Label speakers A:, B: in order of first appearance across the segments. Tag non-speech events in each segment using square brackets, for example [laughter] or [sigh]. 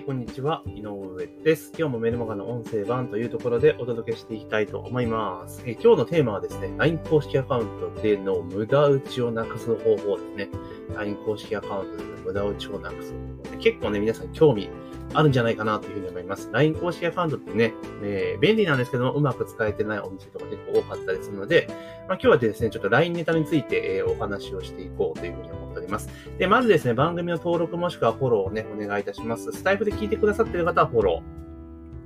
A: い、こんにちは。井上です。今日もメルマガの音声版というところでお届けしていきたいと思います。え今日のテーマはですね、LINE 公式アカウントでの無駄打ちをなくす方法ですね。LINE 公式アカウントでの無駄打ちをなくす方法、結構ね、皆さん興味あるんじゃないかなというふうに思います。LINE 公式アカウントってね、えー、便利なんですけども、うまく使えてないお店とか結構多かったりするので、まあ、今日はですね、ちょっと LINE ネタについて、え、お話をしていこうというふうに思いますっております。で、まずですね、番組の登録もしくはフォローをね、お願いいたします。スタイフで聞いてくださっている方はフォロー。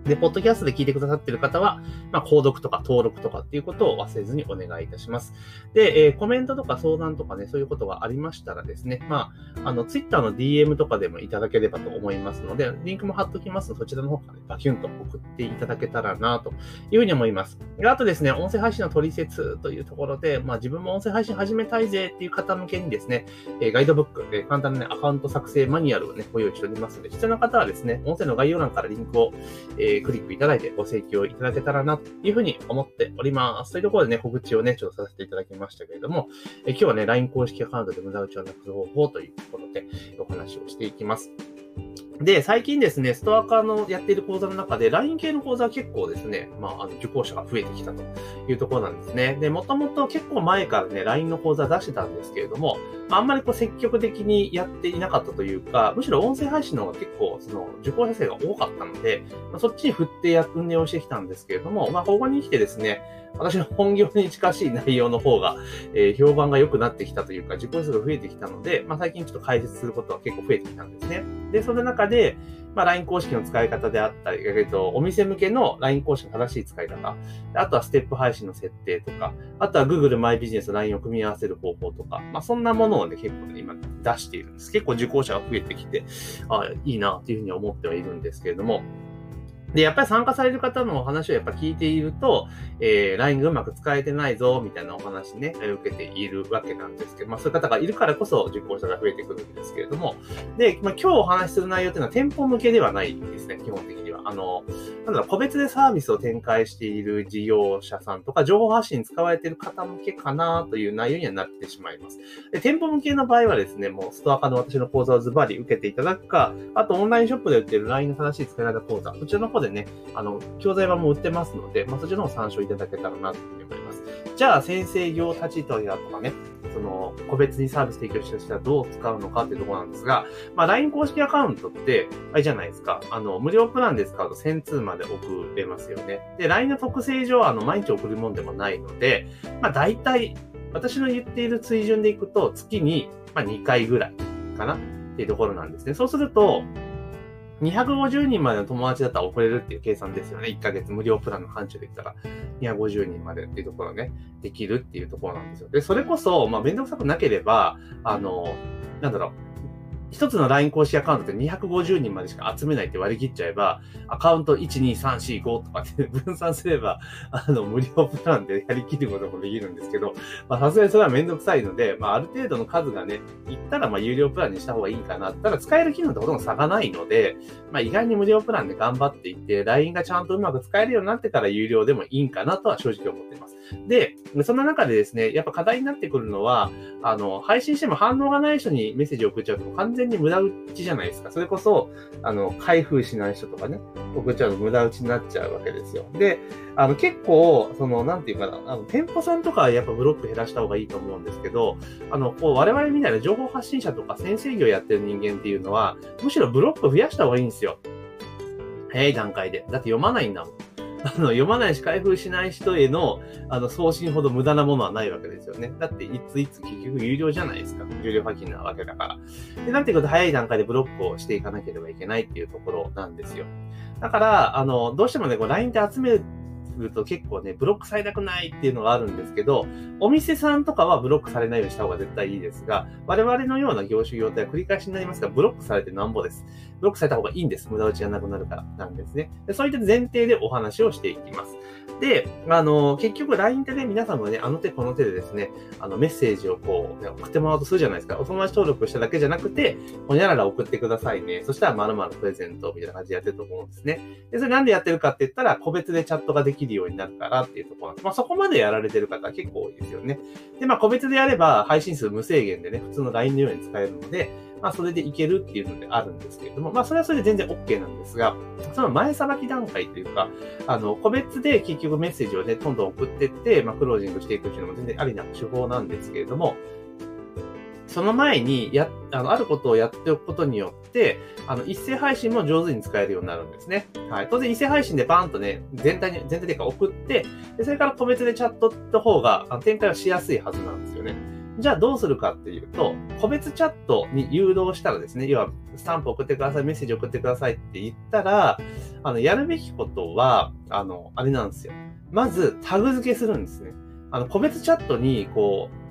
A: で、ポッドキャストで聞いてくださっている方は、まあ、購読とか登録とかっていうことを忘れずにお願いいたします。で、えー、コメントとか相談とかね、そういうことがありましたらですね、まあ、あの、ツイッターの DM とかでもいただければと思いますので、リンクも貼っときますので、そちらの方からね、バキュンと送っていただけたらな、というふうに思います。で、あとですね、音声配信の取説というところで、まあ、自分も音声配信始めたいぜっていう方向けにですね、えー、ガイドブック、えー、簡単な、ね、アカウント作成マニュアルをね、ご用意しておりますので、必要な方はですね、音声の概要欄からリンクを、えー、クリックいただいて、ご請求いただけたらな、というふうに思っております。というところでね、告知をね、ちょっとさせていただきましたけれども、え今日はね、LINE 公式アカウントで無駄打ちをなくす方法というところでお話をしていきます。で、最近ですね、ストア化のやっている講座の中で、LINE 系の講座は結構ですね、まあ、あの、受講者が増えてきたというところなんですね。で、もともと結構前からね、LINE の講座出してたんですけれども、まあんまりこう積極的にやっていなかったというか、むしろ音声配信の方が結構、その、受講者数が多かったので、まあ、そっちに振ってや運営をしてきたんですけれども、まあ、ここに来てですね、私の本業に近しい内容の方が、えー、評判が良くなってきたというか、受講者数が増えてきたので、まあ、最近ちょっと解説することは結構増えてきたんですね。で、その中で、まあ、LINE 公式の使い方であったり、えっと、お店向けの LINE 公式の正しい使い方、あとはステップ配信の設定とか、あとは Google マイビジネス LINE を組み合わせる方法とか、まあ、そんなものをね、結構ね、今出しているんです。結構受講者が増えてきて、あいいなっていうふうに思ってはいるんですけれども、で、やっぱり参加される方のお話をやっぱ聞いていると、えー、LINE がうまく使えてないぞ、みたいなお話ね、受けているわけなんですけど、まあそういう方がいるからこそ受講者が増えてくるんですけれども、で、まあ今日お話しする内容っていうのは店舗向けではないですね、基本的には。あの、なんだろ、個別でサービスを展開している事業者さんとか、情報発信に使われている方向けかなという内容にはなってしまいます。で、店舗向けの場合はですね、もうストア化の私の講座をズバリ受けていただくか、あとオンラインショップで売ってる LINE の正しい使い方講座、こちらの方でね、あの、教材版も売ってますので、まあ、そちらの方参照いただけたらなと思います。じゃあ、先生業立ち取りだとかね、その、個別にサービス提供した人はどう使うのかっていうところなんですが、まあ、LINE 公式アカウントって、あれじゃないですか。あの、無料プランで使うと1000通まで送れますよね。で、LINE の特性上、あの、毎日送るもんでもないので、まあ、大体、私の言っている水準でいくと、月に、まあ、2回ぐらいかなっていうところなんですね。そうすると、250人までの友達だったら送れるっていう計算ですよね。1ヶ月無料プランの範疇で言ったら、250人までっていうところね、できるっていうところなんですよ。で、それこそ、まあ、めんどくさくなければ、あの、なんだろう、一つの LINE 公式アカウントで250人までしか集めないって割り切っちゃえば、アカウント1、2、3、4、5とかって [laughs] 分散すれば、あの、無料プランでやりきることもできるんですけど、まあ、さすがにそれはめんどくさいので、まあ、ある程度の数がね、いったら、まあ、有料プランにした方がいいかな。ただ、使える機能ってほとんど差がないので、まあ、意外に無料プランで頑張っていって、LINE がちゃんとうまく使えるようになってから有料でもいいんかなとは正直思っています。で、そんな中でですね、やっぱ課題になってくるのは、あの、配信しても反応がない人にメッセージを送っちゃうと全に無駄打ちじゃないですか。それこそ、あの、開封しない人とかね、送っちゃうと無駄打ちになっちゃうわけですよ。で、あの、結構、その、なんていうかな、あの、店舗さんとかはやっぱブロック減らした方がいいと思うんですけど、あの、こう、我々みたいな情報発信者とか先生業やってる人間っていうのは、むしろブロック増やした方がいいんですよ。早い段階で。だって読まないんだもん。あの、読まないし開封しない人への、あの、送信ほど無駄なものはないわけですよね。だって、いついつ結局有料じゃないですか。有料課金なわけだから。で、なんていうこと早い段階でブロックをしていかなければいけないっていうところなんですよ。だから、あの、どうしてもね、こう LINE で集めるると結構ね、ブロックされたくないっていうのがあるんですけど、お店さんとかはブロックされないようにした方が絶対いいですが、我々のような業種業態は繰り返しになりますが、ブロックされてなんぼです。ブロックされた方がいいんです。無駄打ちがなくなるからなんですね。でそういった前提でお話をしていきます。で、あの、結局 LINE ってね、皆さんもね、あの手この手でですね、あのメッセージをこう、ね、送ってもらおうとするじゃないですか。お友達登録しただけじゃなくて、ほにゃらら送ってくださいね。そしたら〇〇プレゼントみたいな感じでやってると思うんですね。で、それなんでやってるかって言ったら、個別でチャットができるきるようになるからっていうところなんです。まあそこまでやられてる方結構多いですよね。で、まあ個別でやれば配信数無制限でね、普通の LINE のように使えるので、まあそれでいけるっていうのであるんですけれども、まあそれはそれで全然 OK なんですが、その前さばき段階というか、あの、個別で結局メッセージをね、どんどん送ってって、まあクロージングしていくっていうのも全然ありな手法なんですけれども、その前に、や、あの、あることをやっておくことによって、あの、一斉配信も上手に使えるようになるんですね。はい。当然、一斉配信でバーンとね、全体に、全体でか送って、でそれから個別でチャットった方が、あの展開はしやすいはずなんですよね。じゃあどうするかっていうと、個別チャットに誘導したらですね、要は、スタンプ送ってください、メッセージ送ってくださいって言ったら、あの、やるべきことは、あの、あれなんですよ。まず、タグ付けするんですね。あの、個別チャットに、こう、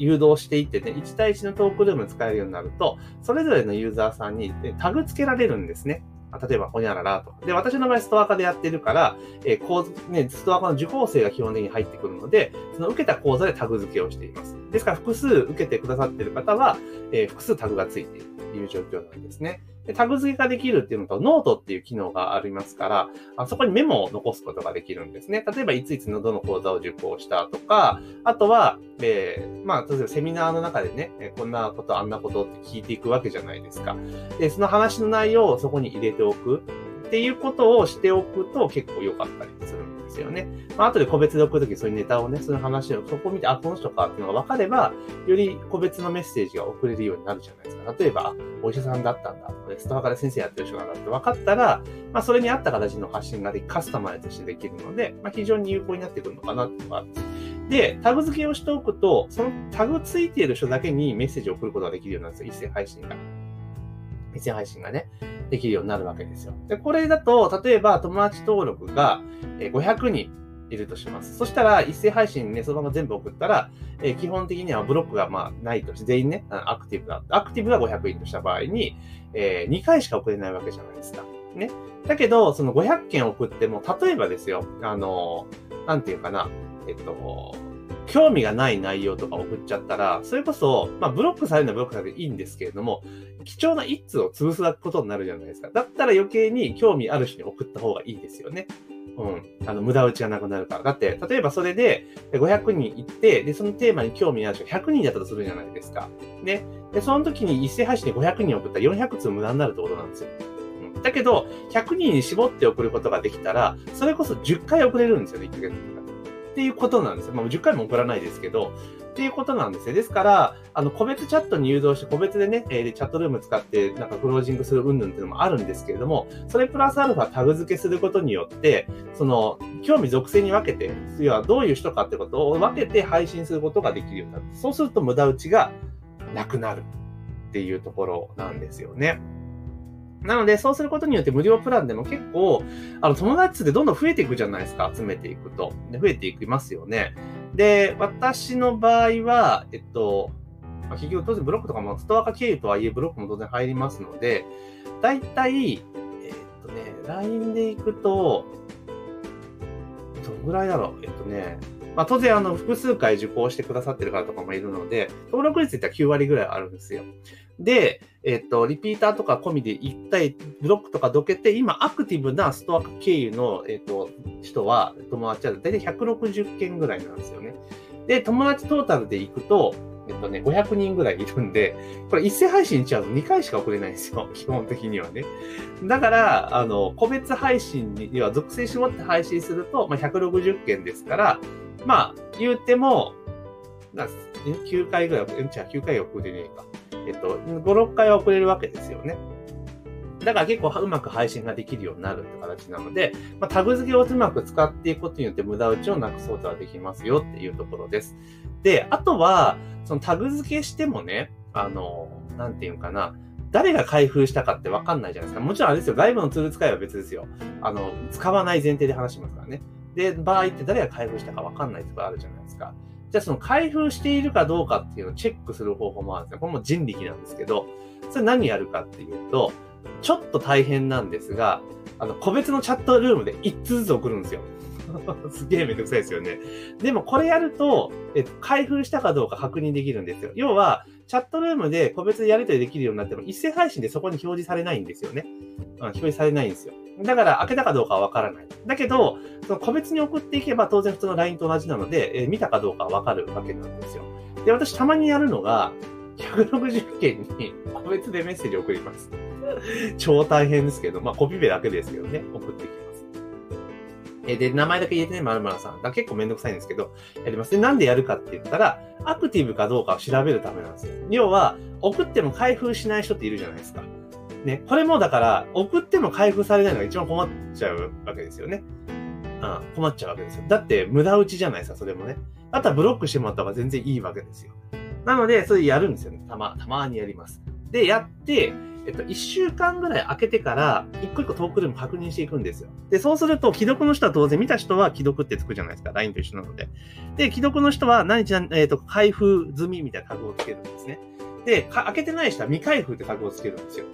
A: 誘導していってね、1対1のトークルーム使えるようになると、それぞれのユーザーさんにタグ付けられるんですね。例えば、ほにゃららと。で、私の場合、ストア化でやってるから、えー、講ね、ストア化の受講生が基本的に入ってくるので、その受けた講座でタグ付けをしています。ですから、複数受けてくださっている方は、えー、複数タグが付いているという状況なんですね。でタグ付けができるっていうのと、ノートっていう機能がありますから、あそこにメモを残すことができるんですね。例えば、いついつのどの講座を受講したとか、あとは、えー、まあ、例えばセミナーの中でね、こんなこと、あんなことって聞いていくわけじゃないですか。で、その話の内容をそこに入れておくっていうことをしておくと結構良かったりするですよね。まあ、後で個別で送るときそういうネタをね、その話をそこを見て、あ、この人かっていうのが分かれば、より個別のメッセージが送れるようになるじゃないですか。例えば、お医者さんだったんだとか、ストアから先生やってる人なんだって分かったら、まあ、それに合った形の発信ができ、カスタマイズしてできるので、まあ、非常に有効になってくるのかなっていうのがあるで。タグ付けをしておくと、そのタグ付いている人だけにメッセージを送ることができるようになるんですよ。一斉配信が。一斉配信がね、できるようになるわけですよ。で、これだと、例えば友達登録が500人いるとします。そしたら、一斉配信ね、そのまま全部送ったら、えー、基本的にはブロックがまあないとして、全員ね、アクティブだ。アクティブが500人とした場合に、えー、2回しか送れないわけじゃないですか。ね。だけど、その500件送っても、例えばですよ、あのー、なんていうかな、えっと、興味がない内容とか送っちゃったら、それこそ、まあ、ブロックされるのはブロックされていいんですけれども、貴重な一通を潰すことになるじゃないですか。だったら余計に興味ある人に送った方がいいですよね。うん。あの、無駄打ちがなくなるから。だって、例えばそれで500人行って、で、そのテーマに興味ある人が100人だったとするじゃないですか。ね。で、その時に一斉配信で500人送ったら400通無駄になるってことなんですよ。うん。だけど、100人に絞って送ることができたら、それこそ10回送れるんですよね、1ヶ月とか。っていうことなんですよ。まあ、10回も送らないですけど、っていうことなんですよ。ですから、あの、個別チャットに誘導して、個別でね、えー、チャットルーム使って、なんかクロージングする云々っていうのもあるんですけれども、それプラスアルファタグ付けすることによって、その、興味属性に分けて、要はどういう人かってことを分けて配信することができるようになる。そうすると無駄打ちがなくなるっていうところなんですよね。なので、そうすることによって無料プランでも結構、あの、友達ってどんどん増えていくじゃないですか、集めていくと。で増えていきますよね。で、私の場合は、えっと、まあ、結局当然ブロックとかもストア化経由とはいえブロックも当然入りますので、だいたい、えっとね、LINE で行くと、どのぐらいだろう？えっとね、まあ、当然、あの、複数回受講してくださってる方とかもいるので、登録率って言ったら9割ぐらいあるんですよ。で、えっと、リピーターとか込みで1対ブロックとかどけて、今アクティブなストア経由の、えっと、人は、友達は大体160件ぐらいなんですよね。で、友達トータルで行くと、えっとね、500人ぐらいいるんで、これ一斉配信しちゃうと2回しか送れないんですよ。[laughs] 基本的にはね。だから、あの、個別配信に要は属性絞って配信すると、まあ、160件ですから、まあ、言うても、9回ぐらい、じゃあ9回送れねえか。えっと、5、6回は送れるわけですよね。だから結構うまく配信ができるようになるって形なので、まあ、タグ付けをうまく使っていくことによって無駄打ちをなくそうとはできますよっていうところです。で、あとは、そのタグ付けしてもね、あの、なんていうかな、誰が開封したかってわかんないじゃないですか。もちろんあれですよ、外部のツール使いは別ですよ。あの、使わない前提で話しますからね。で、場合って誰が開封したかわかんないとかあるじゃないですか。じゃあその開封しているかどうかっていうのをチェックする方法もあるんですよ。これも人力なんですけど、それ何やるかっていうと、ちょっと大変なんですが、あの、個別のチャットルームで1通ずつ送るんですよ。[laughs] すげえめんどくさいですよね。でもこれやると、えっと、開封したかどうか確認できるんですよ。要は、チャットルームで個別でやり取りできるようになっても、一斉配信でそこに表示されないんですよね。うん表示されないんですよ。だから開けたかどうかはわからない。だけど、その個別に送っていけば当然普通の LINE と同じなので、えー、見たかどうかはわかるわけなんですよ。で、私たまにやるのが、160件に個別でメッセージ送ります。超大変ですけど、まあコピペだけですけどね、送ってきます。えで、名前だけ入れてね、まるまるさん。だ結構めんどくさいんですけど、やります。で、なんでやるかって言ったら、アクティブかどうかを調べるためなんですよ。要は、送っても開封しない人っているじゃないですか。ね、これもだから、送っても開封されないのが一番困っちゃうわけですよね。うん、困っちゃうわけですよ。だって、無駄打ちじゃないですか、それもね。あとはブロックしてもらった方が全然いいわけですよ。なので、それやるんですよね。たま、たまにやります。で、やって、えっと、一週間ぐらい空けてから、一個一個トークルーム確認していくんですよ。で、そうすると、既読の人は当然、見た人は既読ってつくじゃないですか。LINE と一緒なので。で、既読の人は何日、えっと、開封済みみたいなタグをつけるんですね。で、開けてない人は未開封ってタグをつけるんですよ。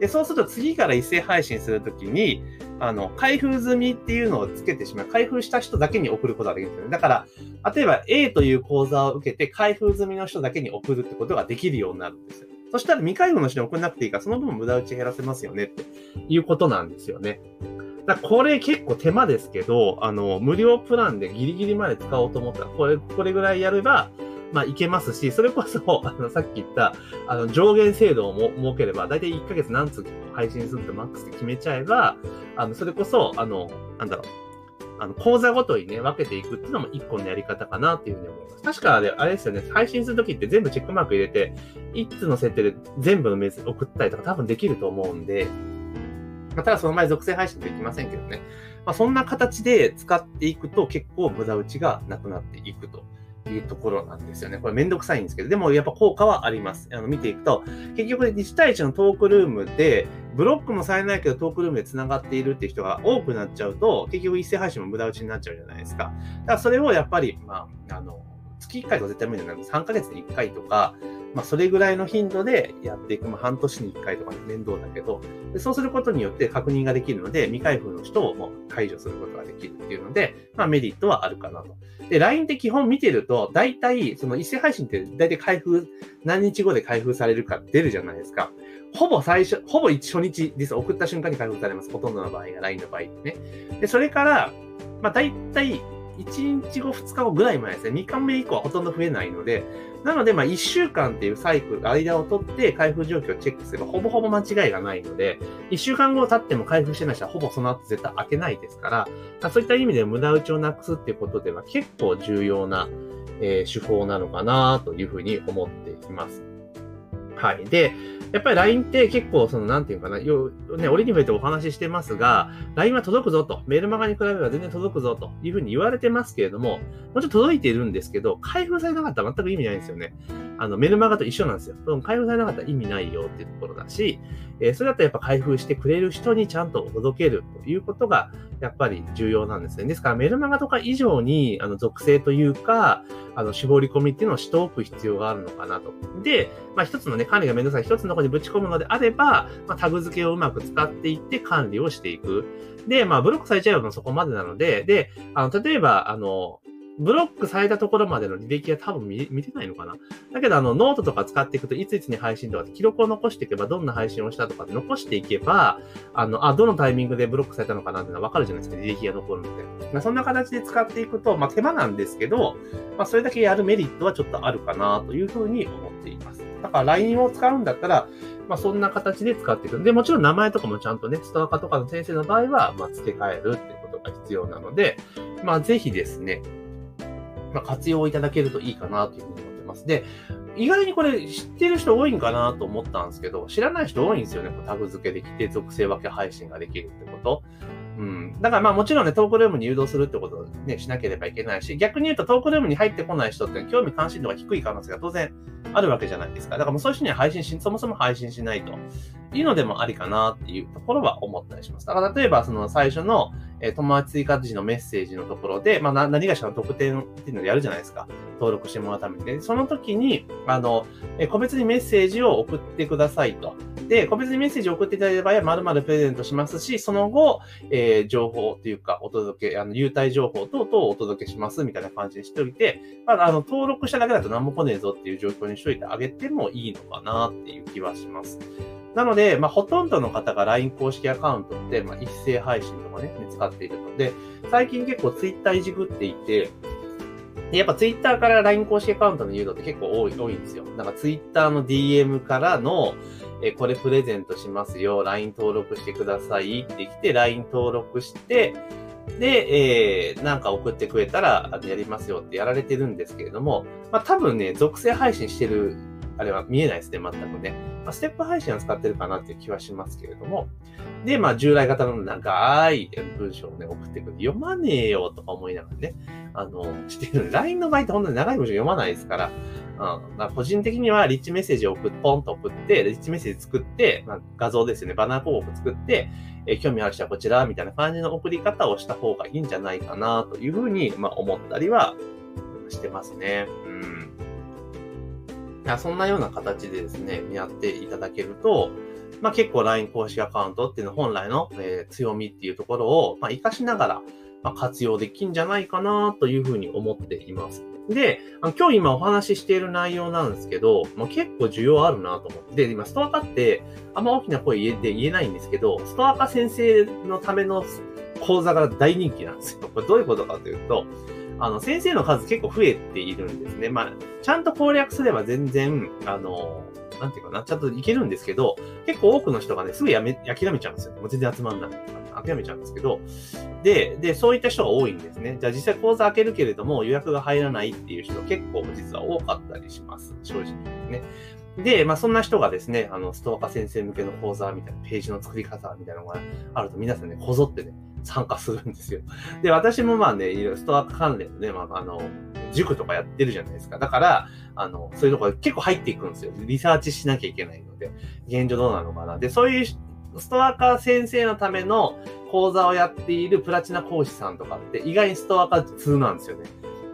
A: で、そうすると次から一斉配信するときに、あの、開封済みっていうのをつけてしまう。開封した人だけに送ることができるんですよね。だから、例えば A という講座を受けて開封済みの人だけに送るってことができるようになるんですよ。そしたら未開封の人に送んなくていいから、その分無駄打ち減らせますよねっていうことなんですよね。だこれ結構手間ですけど、あの、無料プランでギリギリまで使おうと思ったら、これ、これぐらいやれば、まあ、いけますし、それこそ、あの、さっき言った、あの、上限制度をも設ければ、だいたい1ヶ月何通配信するってマックスで決めちゃえば、あの、それこそ、あの、なんだろう、あの、講座ごとにね、分けていくっていうのも一個のやり方かなっていうふうに思います。確か、あれですよね、配信するときって全部チェックマーク入れて、一通の設定で全部のメール送ったりとか多分できると思うんで、まあ、ただその前属性配信できませんけどね。まあ、そんな形で使っていくと結構無駄打ちがなくなっていくと。いうところなんですよね。これめんどくさいんですけど、でもやっぱ効果はあります。あの見ていくと、結局1対1のトークルームで、ブロックもされないけどトークルームで繋がっているっていう人が多くなっちゃうと、結局一斉配信も無駄打ちになっちゃうじゃないですか。だからそれをやっぱり、まあ、あの、月1回とか絶対無理なので、3ヶ月に1回とか、まあ、それぐらいの頻度でやっていく。まあ、半年に1回とかね面倒だけど、でそうすることによって確認ができるので、未開封の人をもう解除することができるっていうので、まあ、メリットはあるかなと。で、LINE って基本見てると、大体、その一斉配信って大体開封、何日後で開封されるか出るじゃないですか。ほぼ最初、ほぼ初日です。送った瞬間に開封されます。ほとんどの場合が LINE の場合ってね。で、それから、まあ大体、1日後、2日後ぐらい前ですね。2日目以降はほとんど増えないので、なので、まあ、1週間っていうサイクル、間を取って開封状況をチェックすれば、ほぼほぼ間違いがないので、1週間後経っても開封してない人は、ほぼその後絶対開けないですから、そういった意味で無駄打ちをなくすっていうことでは、結構重要な、えー、手法なのかなというふうに思っています。はい。で、やっぱり LINE って結構、その、なんていうかな、よ、ね、折に触れてお話ししてますが、LINE は届くぞと、メールマガに比べれば全然届くぞというふうに言われてますけれども、もちろん届いているんですけど、開封されなかったら全く意味ないんですよね。あの、メルマガと一緒なんですよ。開封されなかったら意味ないよっていうところだし、えー、それだったらやっぱ開封してくれる人にちゃんと届けるということが、やっぱり重要なんですね。ですからメルマガとか以上に、あの、属性というか、あの、絞り込みっていうのをしておく必要があるのかなと。で、まあ一つのね、管理がめんどくさい一つのとこにぶち込むのであれば、まあタグ付けをうまく使っていって管理をしていく。で、まあブロックされちゃえばそこまでなので、で、あの、例えば、あの、ブロックされたところまでの履歴は多分見見てないのかな？だけど、あの、ノートとか使っていくと、いついつに配信とか記録を残していけば、どんな配信をしたとか残していけば、あの、あ、どのタイミングでブロックされたのかなっていうのはわかるじゃないですか、履歴が残るので。まあ、そんな形で使っていくと、まあ、手間なんですけど、まあ、それだけやるメリットはちょっとあるかなというふうに思っています。だから LINE を使うんだったら、まあ、そんな形で使っていく。で、もちろん名前とかもちゃんとね、ストアカとかの先生の場合は、まあ、付け替えるっていうことが必要なので、まあ、ぜひですね、まあ、活用いただけるといいかなというふうに思ってます。で、意外にこれ知ってる人多いんかなと思ったんですけど、知らない人多いんですよね。タグ付けできて、属性分け配信ができるってこと。うん。だからまあもちろんね、トークルームに誘導するってことをね、しなければいけないし、逆に言うとトークルームに入ってこない人って興味関心度が低い可能性が当然あるわけじゃないですか。だからもうそういう人には配信し、そもそも配信しないというのでもありかなっていうところは思ったりします。だから例えばその最初の、え、友達追加時のメッセージのところで、まあ何がしらの特典っていうのをやるじゃないですか。登録してもらうためにね。その時に、あの、え、個別にメッセージを送ってくださいと。で、個別にメッセージを送っていただいた場合は、〇〇プレゼントしますし、その後、えー、情報というか、お届け、あの、優待情報等々をお届けしますみたいな感じにしておいて、まあ、あの、登録しただけだと何も来ねえぞっていう状況にしといてあげてもいいのかなっていう気はします。なので、まあ、ほとんどの方が LINE 公式アカウントって、まあ、一斉配信とかね、使っているので、最近結構 Twitter いじくっていて、やっぱ Twitter から LINE 公式アカウントの誘導って結構多い、多いんですよ。なんか Twitter の DM からの、えこれプレゼントしますよ、LINE 登録してくださいって来て、LINE 登録して、で、えー、なんか送ってくれたら、やりますよってやられてるんですけれども、まあ多分ね、属性配信してる、あれは見えないですね、全くね。まあ、ステップ配信は使ってるかなっていう気はしますけれども、で、まあ従来型の長い文章をね、送ってくる。読まねえよとか思いながらね、あの、してる。LINE の場合って本当に長い文章読まないですから、うん。まあ、個人的にはリッチメッセージを送っ、ポンと送って、リッチメッセージ作って、まあ、画像ですよね、バナー広告作って、えー、興味ある人はこちら、みたいな感じの送り方をした方がいいんじゃないかな、というふうに、まあ、思ったりはしてますね。うん。そんなような形でですね、やっていただけると、まあ結構 LINE 公式アカウントっていうの本来の、えー、強みっていうところを、まあ活かしながら、まあ、活用できんじゃないかなというふうに思っています。で、今日今お話ししている内容なんですけど、まあ、結構需要あるなと思って、で、今ストアカってあんま大きな声で言えないんですけど、ストアカ先生のための講座が大人気なんですよ。これどういうことかというと、あの、先生の数結構増えているんですね。まあ、ちゃんと攻略すれば全然、あの、なんていうかな、ちゃんといけるんですけど、結構多くの人がね、すぐやめ、諦めちゃうんですよ。もう全然集まんない。諦めちゃうんですけど、で、で、そういった人が多いんですね。じゃあ実際講座開けるけれども予約が入らないっていう人結構実は多かったりします。正直ね。で、まあそんな人がですね、あの、ストアカ先生向けの講座みたいなページの作り方みたいなのがあると皆さんね、こぞってね、参加するんですよ。で、私もまあね、いろいろストア関連のね、まあ、あの、塾とかやってるじゃないですか。だから、あの、そういうところ結構入っていくんですよ。リサーチしなきゃいけないので、現状どうなのかな。で、そういうストアカー先生のための講座をやっているプラチナ講師さんとかって意外にストアカ通なんですよね。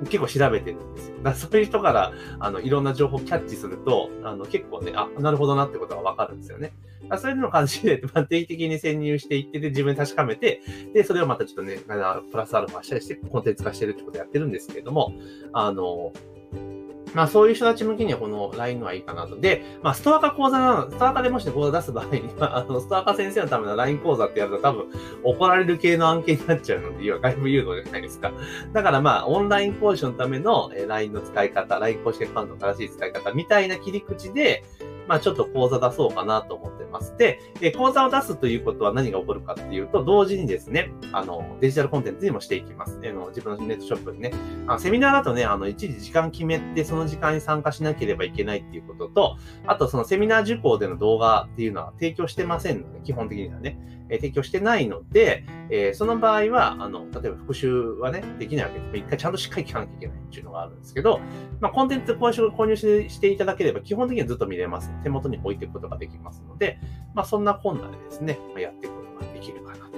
A: 結構調べてるんですよ。だそういう人から、あの、いろんな情報をキャッチすると、あの、結構ね、あ、なるほどなってことがわかるんですよね。そういうの感じで、[laughs] まあ、定期的に潜入していってて、自分で確かめて、で、それをまたちょっとね、プラスアルファしたりして、コンテンツ化してるってことをやってるんですけれども、あの、まあそういう人たち向けにはこの LINE のはいいかなと。で、まあストアカ講座なの、ストアカでもして講座出す場合には、[laughs] あの、ストアカ先生のための LINE 講座ってやると多分怒られる系の案件になっちゃうので、要は外部誘導じゃないですか。だからまあオンライン講師のための LINE の使い方、LINE 公式ファンの正しい使い方みたいな切り口で、まあちょっと講座出そうかなと思ってます。で、え講座を出すということは何が起こるかっていうと、同時にですね、あの、デジタルコンテンツにもしていきます。あの自分のネットショップにね。あセミナーだとね、あの、一時時間決めて、その時間に参加しなければいけないっていうことと、あとそのセミナー受講での動画っていうのは提供してませんので、基本的にはね。え提供してないので、えー、その場合は、あの、例えば復習はね、できないわけです。一回ちゃんとしっかり聞かなきゃいけないっていうのがあるんですけど、まあ、コンテンツ購入してしていただければ、基本的にはずっと見れます。手元に置いていくことができますので、まあ、そんな困難でですね、ま、やっていくことができるかなと。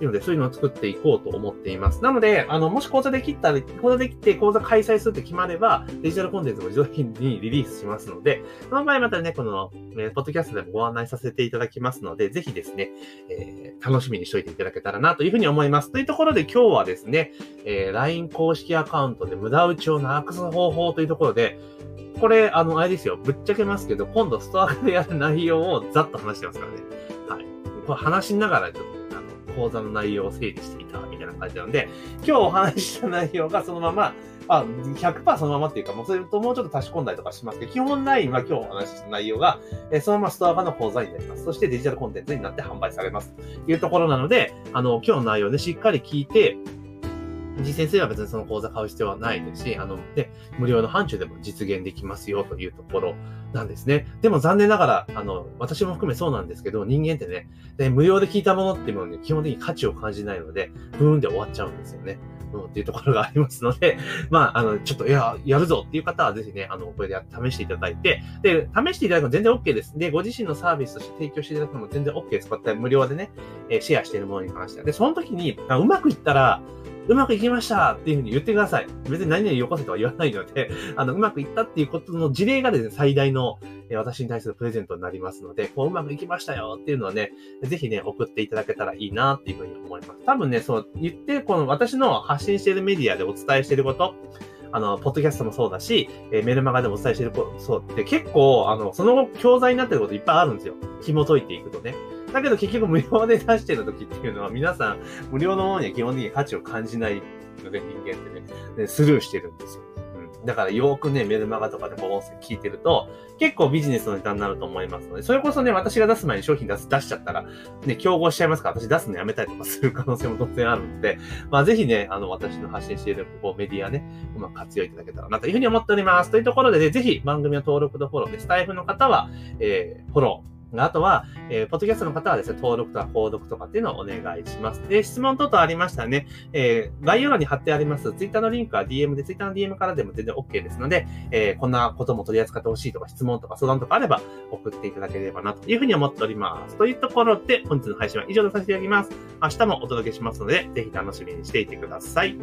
A: いうので、そういうのを作っていこうと思っています。なので、あの、もし講座できたら、講座できて講座開催するって決まれば、デジタルコンテンツも自動的にリリースしますので、その場合またね、この、ね、ポッドキャストでもご案内させていただきますので、ぜひですね、えー、楽しみにしといていただけたらなというふうに思います。というところで今日はですね、えー、LINE 公式アカウントで無駄打ちをなくす方法というところで、これ、あの、あれですよ。ぶっちゃけますけど、今度ストアでやる内容をざっと話してますからね。はい。これ話しながらちょっとあの講座の内容を整理していたみたいな感じなので、今日お話しした内容がそのまま、あ、100%そのままっていうか、もうそれともうちょっと足し込んだりとかしますけど、基本ラインは今日お話しした内容が、えそのままストア化の講座になります。そしてデジタルコンテンツになって販売されます。というところなので、あの、今日の内容でしっかり聞いて、実践すれば別にその講座買う必要はないですし、あの、で、無料の範疇でも実現できますよというところなんですね。でも残念ながら、あの、私も含めそうなんですけど、人間ってね、で無料で聞いたものっていうものに基本的に価値を感じないので、ブーンで終わっちゃうんですよね。うん、っていうところがありますので、[laughs] まあ、あの、ちょっと、いや、やるぞっていう方はぜひね、あの、これで試していただいて、で、試していただくの全然 OK です。で、ご自身のサービスとして提供していただくのも全然 OK です。こうやって無料でね、えシェアしているものに関しては。で、その時に、うまくいったら、うまくいきましたっていうふうに言ってください。別に何々よこせとは言わないので、[laughs] あの、うまくいったっていうことの事例がですね、最大の、私に対するプレゼントになりますので、こう、うまくいきましたよっていうのはね、ぜひね、送っていただけたらいいなっていうふうに思います。多分ね、そう、言って、この私の発信しているメディアでお伝えしていること、あの、ポッドキャストもそうだし、えー、メルマガでもお伝えしてること、そうって結構、あの、その後、教材になってることいっぱいあるんですよ。紐解いていくとね。だけど結局無料で出してる時っていうのは皆さん無料のものには基本的に価値を感じないので人間ってね、スルーしてるんですよ。うん。だからよくね、メルマガとかでも音声聞いてると、結構ビジネスのネタになると思いますので、それこそね、私が出す前に商品出す、出しちゃったら、ね、競合しちゃいますから、私出すのやめたりとかする可能性も当然あるので、[laughs] まあぜひね、あの、私の発信しているこうメディアね、うまく活用いただけたらなというふうに思っております。というところでね、ぜひ番組の登録とフォローで、スタイフの方は、えー、フォロー、あとは、えー、ポッドキャストの方はですね、登録とか購読とかっていうのをお願いします。で、質問等々ありましたらね、えー、概要欄に貼ってあります、ツイッターのリンクは DM で、ツイッターの DM からでも全然 OK ですので、えー、こんなことも取り扱ってほしいとか、質問とか相談とかあれば送っていただければな、というふうに思っております。というところで、本日の配信は以上とさせていただきます。明日もお届けしますので、ぜひ楽しみにしていてください。